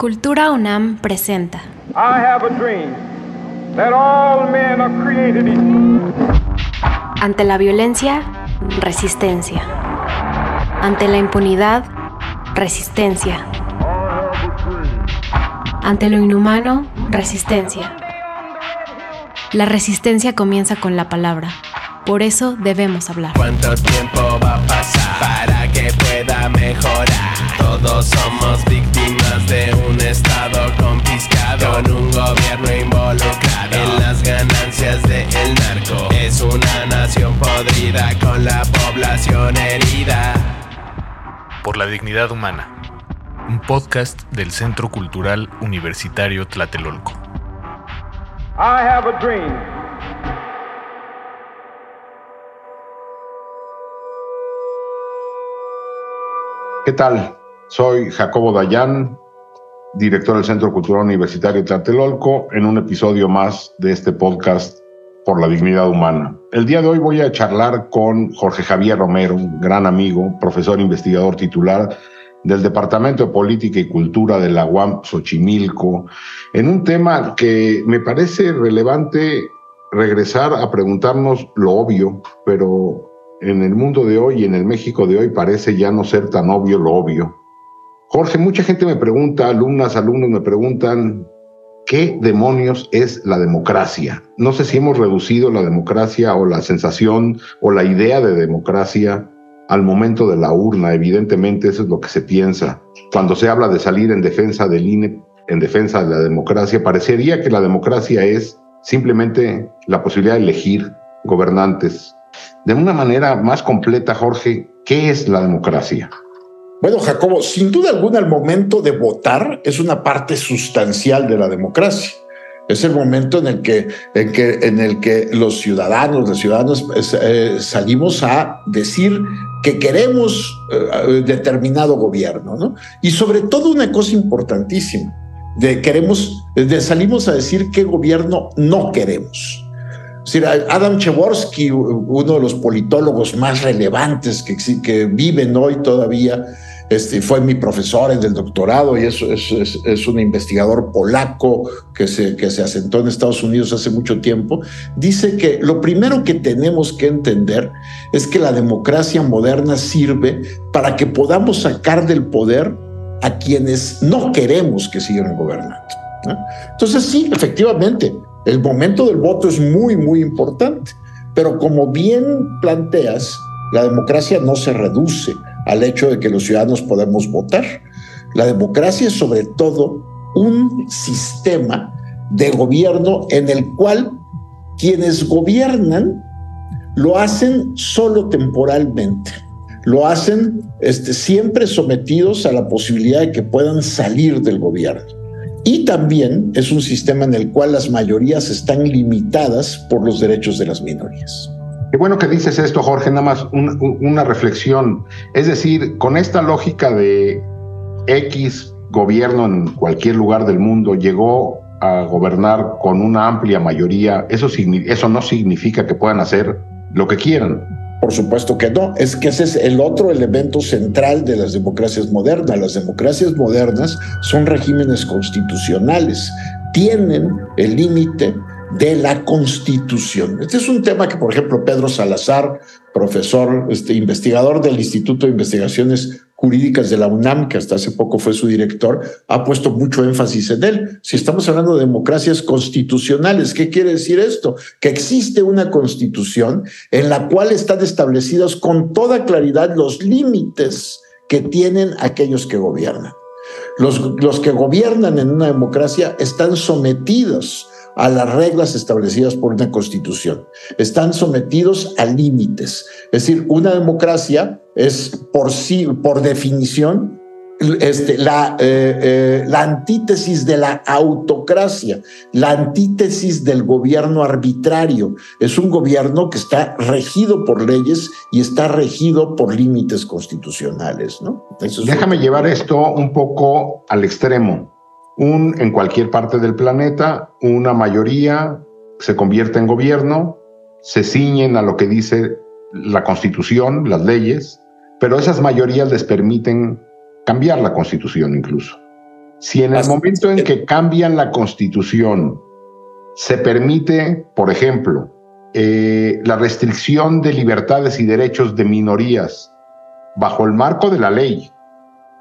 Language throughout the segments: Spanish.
Cultura UNAM presenta. I have a dream that all men are created Ante la violencia, resistencia. Ante la impunidad, resistencia. Ante lo inhumano, resistencia. La resistencia comienza con la palabra. Por eso debemos hablar. ¿Cuánto tiempo va a pasar para que pueda mejorar? Todos somos de un estado confiscado con un gobierno involucrado en las ganancias del el narco. Es una nación podrida con la población herida. Por la dignidad humana. Un podcast del Centro Cultural Universitario Tlatelolco. I have a dream ¿Qué tal? Soy Jacobo Dayan, director del Centro Cultural Universitario Tlatelolco, en un episodio más de este podcast por la dignidad humana. El día de hoy voy a charlar con Jorge Javier Romero, un gran amigo, profesor investigador titular del Departamento de Política y Cultura de la UAM Xochimilco, en un tema que me parece relevante regresar a preguntarnos lo obvio, pero en el mundo de hoy y en el México de hoy parece ya no ser tan obvio lo obvio. Jorge, mucha gente me pregunta, alumnas, alumnos me preguntan, ¿qué demonios es la democracia? No sé si hemos reducido la democracia o la sensación o la idea de democracia al momento de la urna. Evidentemente eso es lo que se piensa. Cuando se habla de salir en defensa del INE, en defensa de la democracia, parecería que la democracia es simplemente la posibilidad de elegir gobernantes, de una manera más completa, Jorge, ¿qué es la democracia? Bueno, Jacobo, sin duda alguna el momento de votar es una parte sustancial de la democracia. Es el momento en el que, en que, en el que los ciudadanos, los ciudadanos eh, salimos a decir que queremos eh, determinado gobierno, ¿no? Y sobre todo una cosa importantísima, de queremos, de salimos a decir qué gobierno no queremos. Adam Chevorsky, uno de los politólogos más relevantes que, que viven hoy todavía, este, fue mi profesor en el doctorado y es, un investigador polaco que se, asentó en Estados Unidos hace mucho tiempo, dice que lo primero que tenemos que entender es que la democracia moderna sirve para que podamos sacar del poder a quienes no queremos que sigan gobernando. Entonces sí, efectivamente, el momento del voto es muy, muy importante, pero como bien planteas, la democracia no se reduce al hecho de que los ciudadanos podemos votar. La democracia es sobre todo un sistema de gobierno en el cual quienes gobiernan lo hacen solo temporalmente. Lo hacen este, siempre sometidos a la posibilidad de que puedan salir del gobierno. Y también es un sistema en el cual las mayorías están limitadas por los derechos de las minorías. Qué bueno que dices esto, Jorge, nada más una reflexión. Es decir, con esta lógica de X gobierno en cualquier lugar del mundo llegó a gobernar con una amplia mayoría, eso, eso no significa que puedan hacer lo que quieran. Por supuesto que no, es que ese es el otro elemento central de las democracias modernas. Las democracias modernas son regímenes constitucionales, tienen el límite de la constitución. Este es un tema que, por ejemplo, Pedro Salazar, profesor, este, investigador del Instituto de Investigaciones Jurídicas de la UNAM, que hasta hace poco fue su director, ha puesto mucho énfasis en él. Si estamos hablando de democracias constitucionales, ¿qué quiere decir esto? Que existe una constitución en la cual están establecidos con toda claridad los límites que tienen aquellos que gobiernan. Los, los que gobiernan en una democracia están sometidos a las reglas establecidas por una constitución. Están sometidos a límites. Es decir, una democracia es por sí, por definición, este, la, eh, eh, la antítesis de la autocracia, la antítesis del gobierno arbitrario. Es un gobierno que está regido por leyes y está regido por límites constitucionales. ¿no? Déjame llevar esto un poco al extremo un, en cualquier parte del planeta, una mayoría se convierte en gobierno, se ciñen a lo que dice la constitución, las leyes, pero esas mayorías les permiten cambiar la constitución incluso. Si en el momento en que cambian la constitución se permite, por ejemplo, eh, la restricción de libertades y derechos de minorías bajo el marco de la ley,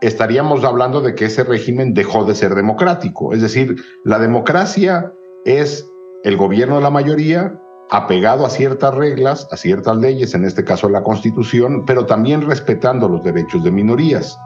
estaríamos hablando de que ese régimen dejó de ser democrático. Es decir, la democracia es el gobierno de la mayoría apegado a ciertas reglas, a ciertas leyes, en este caso la constitución, pero también respetando los derechos de minorías.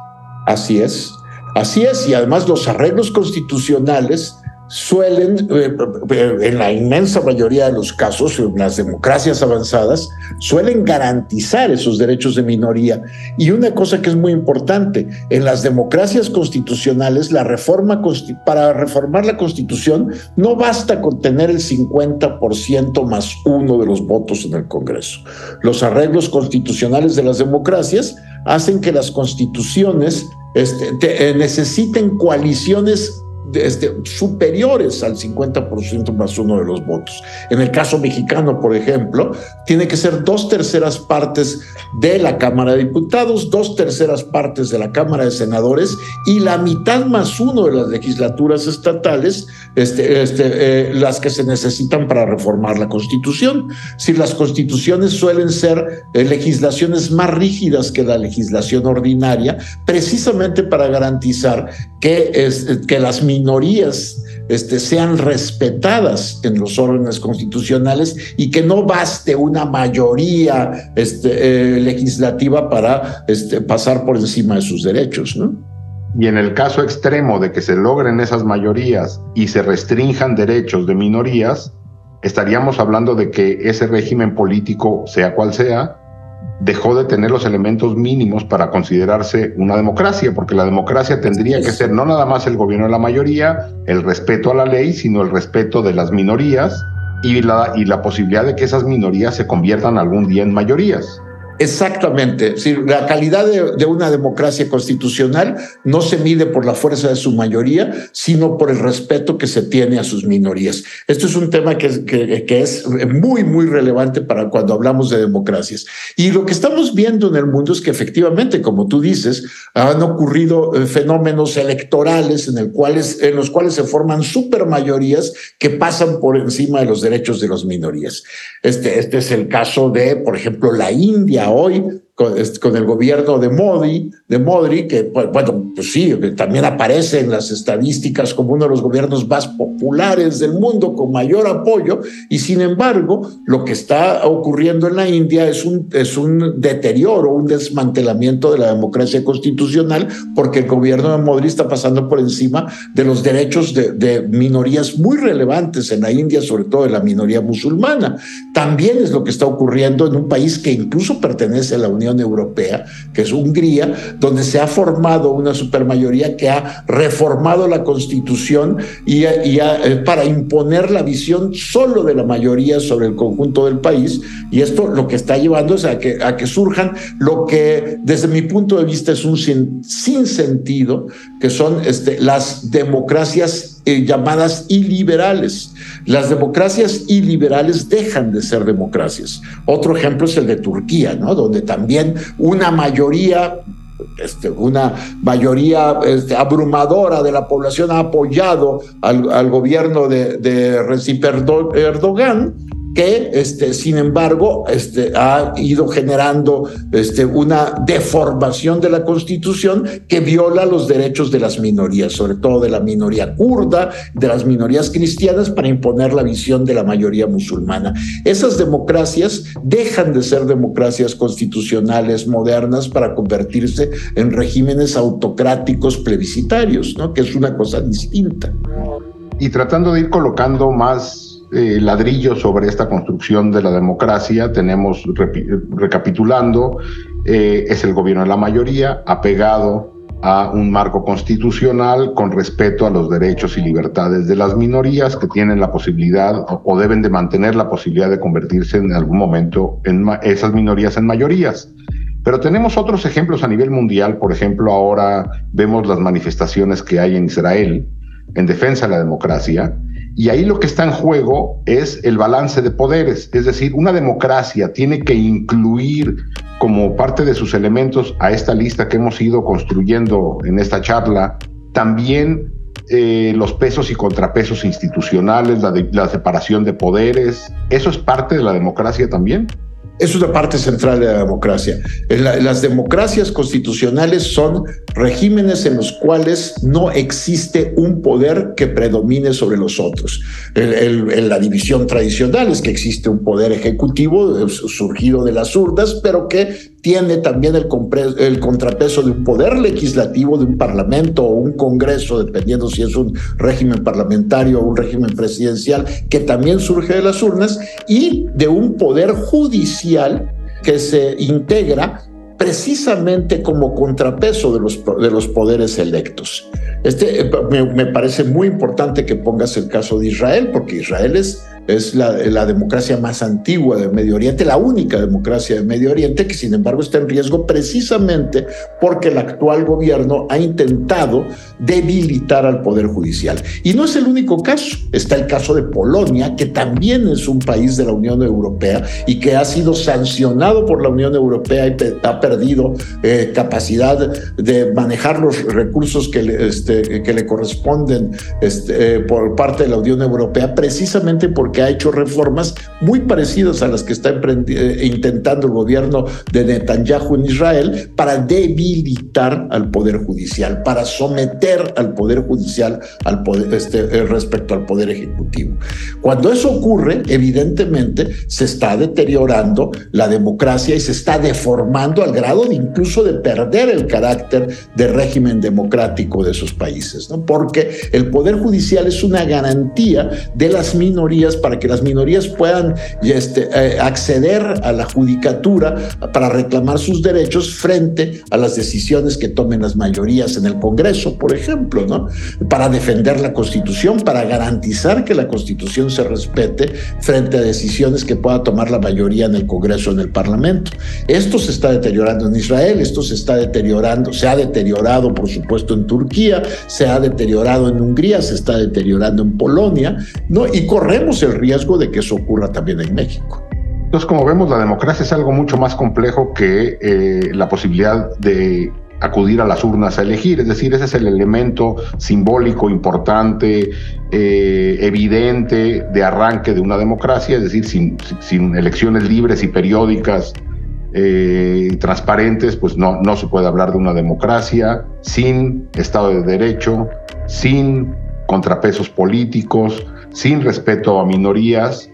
Así es, así es, y además los arreglos constitucionales suelen, eh, eh, en la inmensa mayoría de los casos, en las democracias avanzadas, suelen garantizar esos derechos de minoría. Y una cosa que es muy importante, en las democracias constitucionales, la reforma, para reformar la constitución, no basta con tener el 50% más uno de los votos en el Congreso. Los arreglos constitucionales de las democracias hacen que las constituciones este, eh, necesiten coaliciones este, superiores al 50% más uno de los votos. En el caso mexicano, por ejemplo, tiene que ser dos terceras partes de la Cámara de Diputados, dos terceras partes de la Cámara de Senadores y la mitad más uno de las legislaturas estatales, este, este, eh, las que se necesitan para reformar la Constitución. Si las constituciones suelen ser eh, legislaciones más rígidas que la legislación ordinaria, precisamente para garantizar que, es, que las minorías este, sean respetadas en los órdenes constitucionales y que no baste una mayoría este, eh, legislativa para este, pasar por encima de sus derechos. Y en el caso extremo de que se logren esas mayorías y se restrinjan derechos de minorías, estaríamos hablando de que ese régimen político, sea cual sea, dejó de tener los elementos mínimos para considerarse una democracia, porque la democracia tendría que ser no nada más el gobierno de la mayoría, el respeto a la ley, sino el respeto de las minorías y la, y la posibilidad de que esas minorías se conviertan algún día en mayorías. Exactamente. la calidad de, una democracia constitucional no se mide por la fuerza de su mayoría, sino por el respeto que se tiene a sus minorías. Esto es un tema que, que, es muy, muy relevante para cuando hablamos de democracias. Y lo que estamos viendo en el mundo es que efectivamente, como tú dices, han ocurrido eh, fenómenos electorales en, el cuales, en los cuales se forman supermayorías que pasan por encima de los derechos de las minorías. Este, este es el caso de, por ejemplo, la India hoy con, el gobierno de Modi, de Modri, que, pues, bueno, pues sí, también aparece en las estadísticas como uno de los gobiernos más populares del mundo, con mayor apoyo, y sin embargo, lo que está ocurriendo en la India es un, es un deterioro, un desmantelamiento de la democracia constitucional, porque el gobierno de Modri está pasando por encima de los derechos de, de minorías muy relevantes en la India, sobre todo de la minoría musulmana. También es lo que está ocurriendo en un país que incluso pertenece a la Unión Europea, que es Hungría, donde se ha formado una supermayoría que ha reformado la constitución y, eh, para imponer la visión solo de la mayoría sobre el conjunto del país. Y esto lo que está llevando es a que, a que surjan lo que desde mi punto de vista es un sin, sentido, que son este, las democracias eh, llamadas iliberales. Las democracias iliberales dejan de ser democracias. Otro ejemplo es el de Turquía, ¿no? donde también una mayoría este, una mayoría este, abrumadora de la población ha apoyado al, gobierno de, de Erdogan que este, sin embargo este, ha ido generando este, una deformación de la constitución que viola los derechos de las minorías, sobre todo de la minoría kurda, de las minorías cristianas, para imponer la visión de la mayoría musulmana. Esas democracias dejan de ser democracias constitucionales modernas para convertirse en regímenes autocráticos plebiscitarios, ¿no? que es una cosa distinta. Y tratando de ir colocando más eh, ladrillo sobre esta construcción de la democracia. Tenemos, recapitulando, eh, es el gobierno de la mayoría, apegado a un marco constitucional con respeto a los derechos y libertades de las minorías que tienen la posibilidad o, deben de mantener la posibilidad de convertirse en algún momento en esas minorías en mayorías. Pero tenemos otros ejemplos a nivel mundial, por ejemplo, ahora vemos las manifestaciones que hay en Israel en defensa de la democracia, y ahí lo que está en juego es el balance de poderes, es decir, una democracia tiene que incluir como parte de sus elementos a esta lista que hemos ido construyendo en esta charla, también eh, los pesos y contrapesos institucionales, la, la separación de poderes. ¿Eso es parte de la democracia también? Es una parte central de la democracia. las democracias constitucionales son regímenes en los cuales no existe un poder que predomine sobre los otros. En la división tradicional es que existe un poder ejecutivo surgido de las urnas, pero que tiene también el, contrapeso de un poder legislativo, de un parlamento o un congreso, dependiendo si es un régimen parlamentario o un régimen presidencial, que también surge de las urnas, y de un poder judicial que se integra precisamente como contrapeso de los, de los poderes electos. Este, eh, me, me parece muy importante que pongas el caso de Israel, porque Israel es es la, democracia más antigua de Medio Oriente, la única democracia de Medio Oriente que sin embargo está en riesgo precisamente porque el actual gobierno ha intentado debilitar al Poder Judicial. Y no es el único caso, está el caso de Polonia, que también es un país de la Unión Europea y que ha sido sancionado por la Unión Europea y ha perdido eh, capacidad de manejar los recursos que le, este, corresponden este, eh, por parte de la Unión Europea precisamente porque ha hecho reformas muy parecidas a las que está eh, intentando el gobierno de Netanyahu en Israel para debilitar al Poder Judicial, para someter al Poder Judicial al este, eh, respecto al Poder Ejecutivo. Cuando eso ocurre, evidentemente se está deteriorando la democracia y se está deformando al grado de incluso de perder el carácter de régimen democrático de esos países, ¿no? porque el Poder Judicial es una garantía de las minorías para que las minorías puedan este, eh, acceder a la judicatura para reclamar sus derechos frente a las decisiones que tomen las mayorías en el Congreso, por ejemplo, ¿no? Para defender la Constitución, para garantizar que la Constitución se respete frente a decisiones que pueda tomar la mayoría en el Congreso, en el Parlamento. Esto se está deteriorando en Israel, esto se está deteriorando, se ha deteriorado, por supuesto, en Turquía, se ha deteriorado en Hungría, se está deteriorando en Polonia, ¿no? Y corremos el riesgo de que eso ocurra también en México. Entonces, como vemos, la democracia es algo mucho más complejo que eh, la posibilidad de acudir a las urnas a elegir. Es decir, ese es el elemento simbólico importante, eh, evidente de arranque de una democracia, es decir, sin, elecciones libres y periódicas eh, y transparentes, pues no, no se puede hablar de una democracia sin Estado de Derecho, sin contrapesos políticos, sin respeto a minorías.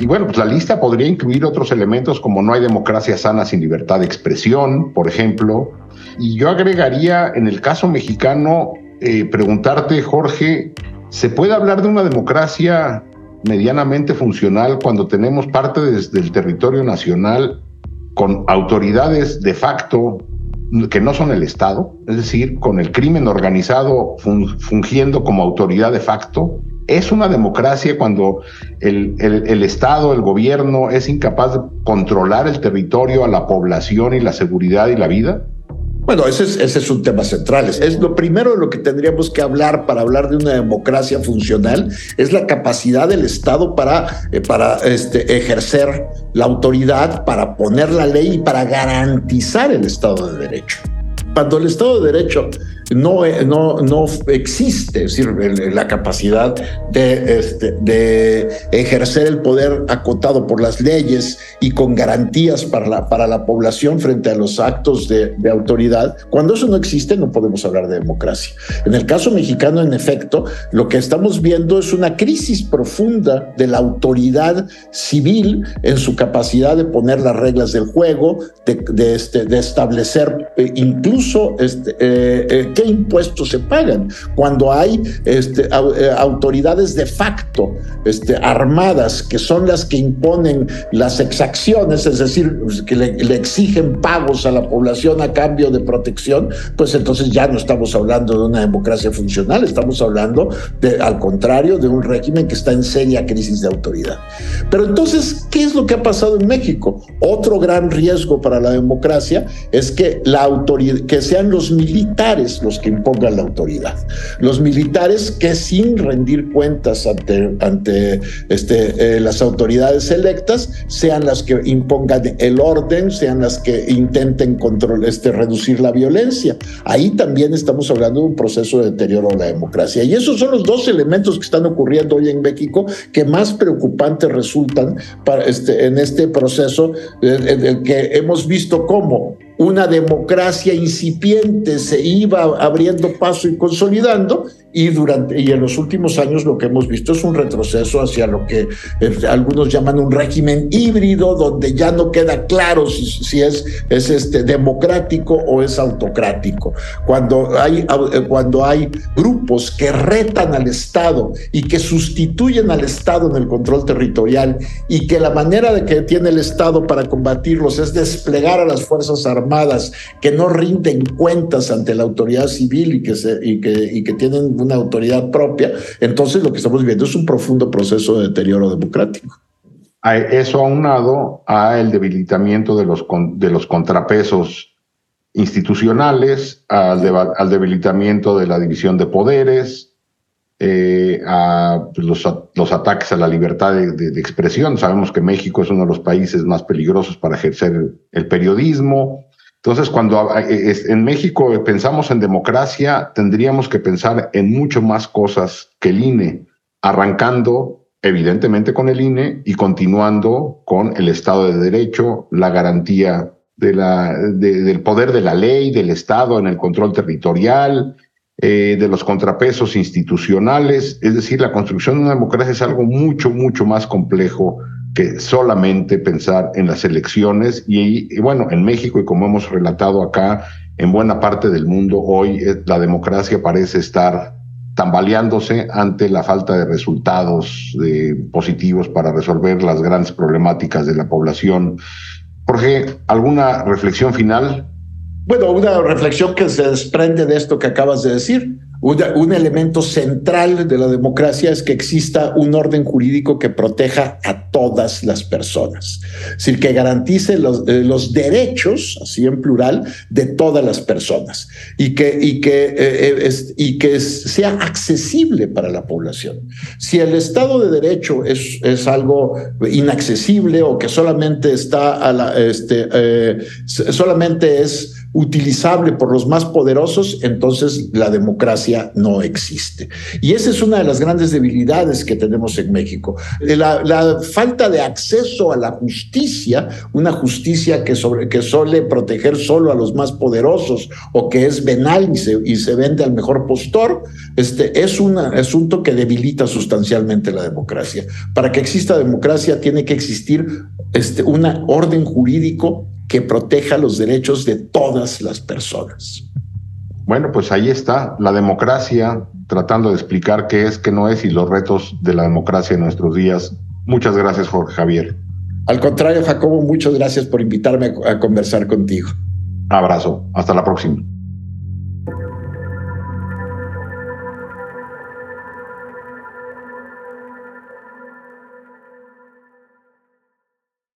Y bueno, pues la lista podría incluir otros elementos como no hay democracia sana sin libertad de expresión, por ejemplo. Y yo agregaría, en el caso mexicano, eh, preguntarte, Jorge, ¿se puede hablar de una democracia medianamente funcional cuando tenemos parte desde el territorio nacional con autoridades de facto que no son el Estado, es decir, con el crimen organizado fungiendo como autoridad de facto es una democracia cuando el, el, Estado, el gobierno es incapaz de controlar el territorio, a la población y la seguridad y la vida? Bueno, ese es, un tema central. Es lo primero de lo que tendríamos que hablar para hablar de una democracia funcional, es la capacidad del Estado para, eh, para este, ejercer la autoridad, para poner la ley y para garantizar el Estado de Derecho. Cuando el Estado de Derecho no, no, no existe decir, la capacidad de, este, de ejercer el poder acotado por las leyes y con garantías para la, para la población frente a los actos de, autoridad. Cuando eso no existe, no podemos hablar de democracia. En el caso mexicano, en efecto, lo que estamos viendo es una crisis profunda de la autoridad civil en su capacidad de poner las reglas del juego, de, de, este, establecer eh, incluso este, eh, eh, qué impuestos se pagan, cuando hay este, eh, autoridades de facto este, armadas que son las que imponen las exacciones, es decir, que le, exigen pagos a la población a cambio de protección, pues entonces ya no estamos hablando de una democracia funcional, estamos hablando, al contrario, de un régimen que está en seria crisis de autoridad. Pero entonces, ¿qué es lo que ha pasado en México? Otro gran riesgo para la democracia es que la autoridad, que sean los militares los que impongan la autoridad. Los militares que sin rendir cuentas ante, ante este, eh, las autoridades electas sean las que impongan el orden, sean las que intenten control, este, reducir la violencia. Ahí también estamos hablando de un proceso de deterioro de la democracia. Y esos son los dos elementos que están ocurriendo hoy en México que más preocupantes resultan para este, en este proceso en el que hemos visto cómo una democracia incipiente se iba abriendo paso y consolidando y durante y en los últimos años lo que hemos visto es un retroceso hacia lo que eh, algunos llaman un régimen híbrido donde ya no queda claro si, si es, es este democrático o es autocrático. Cuando hay eh, cuando hay grupos que retan al Estado y que sustituyen al Estado en el control territorial y que la manera de que tiene el Estado para combatirlos es desplegar a las fuerzas armadas que no rinden cuentas ante la autoridad civil y que tienen una autoridad propia, entonces lo que estamos viendo es un profundo proceso de deterioro democrático. Eso aunado a el debilitamiento de los, de los contrapesos institucionales, al, debilitamiento de la división de poderes, eh, a los, los, ataques a la libertad de, expresión. Sabemos que México es uno de los países más peligrosos para ejercer el periodismo. Entonces, cuando en México pensamos en democracia, tendríamos que pensar en mucho más cosas que el INE, arrancando evidentemente con el INE y continuando con el Estado de Derecho, la garantía de la, de, del poder de la ley, del Estado en el control territorial, eh, de los contrapesos institucionales. Es decir, la construcción de una democracia es algo mucho, mucho más complejo que solamente pensar en las elecciones y, bueno, en México y como hemos relatado acá, en buena parte del mundo hoy eh, la democracia parece estar tambaleándose ante la falta de resultados positivos para resolver las grandes problemáticas de la población. Jorge, ¿alguna reflexión final? Bueno, una reflexión que se desprende de esto que acabas de decir. Una, un elemento central de la democracia es que exista un orden jurídico que proteja a todas las personas, es decir, que garantice los, eh, derechos, así en plural, de todas las personas y que, y que, eh, eh y que sea accesible para la población. Si el Estado de Derecho es, es algo inaccesible o que solamente está a la, este, solamente es utilizable por los más poderosos, entonces la democracia no existe. Y esa es una de las grandes debilidades que tenemos en México. La, falta de acceso a la justicia, una justicia que, sobre, que suele proteger solo a los más poderosos o que es venal y se, y se vende al mejor postor, este, es un asunto que debilita sustancialmente la democracia. Para que exista democracia tiene que existir este, un orden jurídico que proteja los derechos de todas las personas. Bueno, pues ahí está la democracia, tratando de explicar qué es, qué no es y los retos de la democracia en nuestros días. Muchas gracias, Jorge Javier. Al contrario, Jacobo, muchas gracias por invitarme a conversar contigo. Abrazo, hasta la próxima.